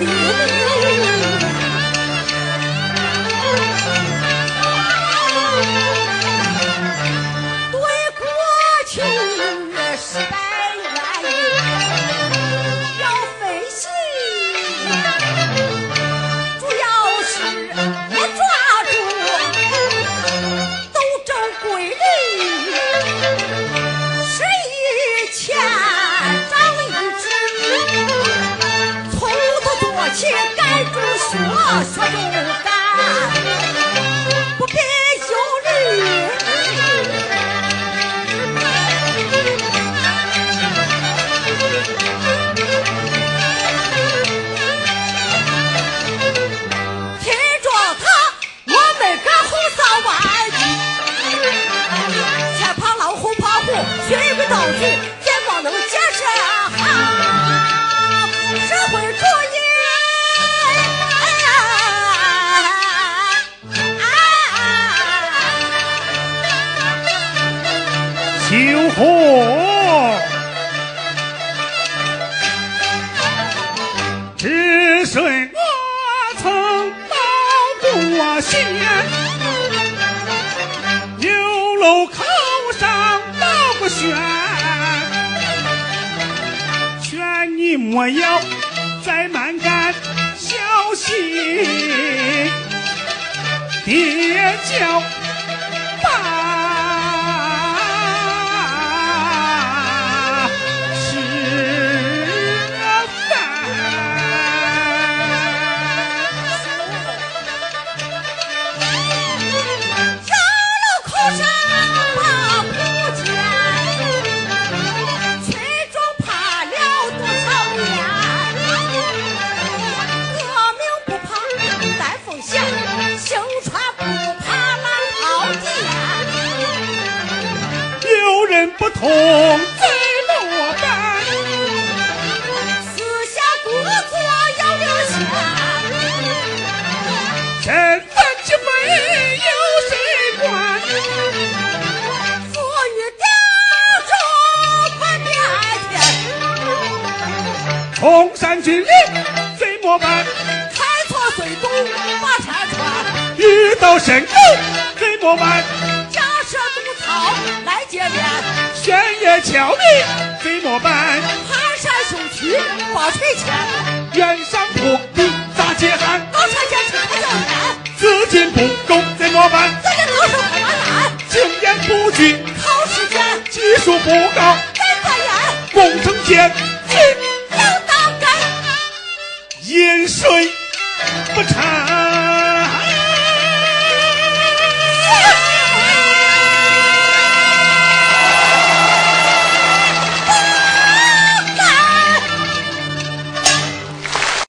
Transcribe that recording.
Música 且盖住雪，雪中。救火。只随我曾到过县，牛楼口上道个悬，劝你莫要再蛮干，小心别叫。人不同，在。落班，四下工作要留下，身份几辈有谁管？富裕的中国变迁，崇山峻岭怎么办？开拓水土把山川，遇到深沟怎么办？架设渡槽来接连。桥底怎么办？爬山上去把腿牵，远山坡地咋接寒？老船家吃不了饭，资金不够怎么办？咱这老手破难，经验不足考试卷，技术不高干官员，工程艰金要当干，饮水不馋。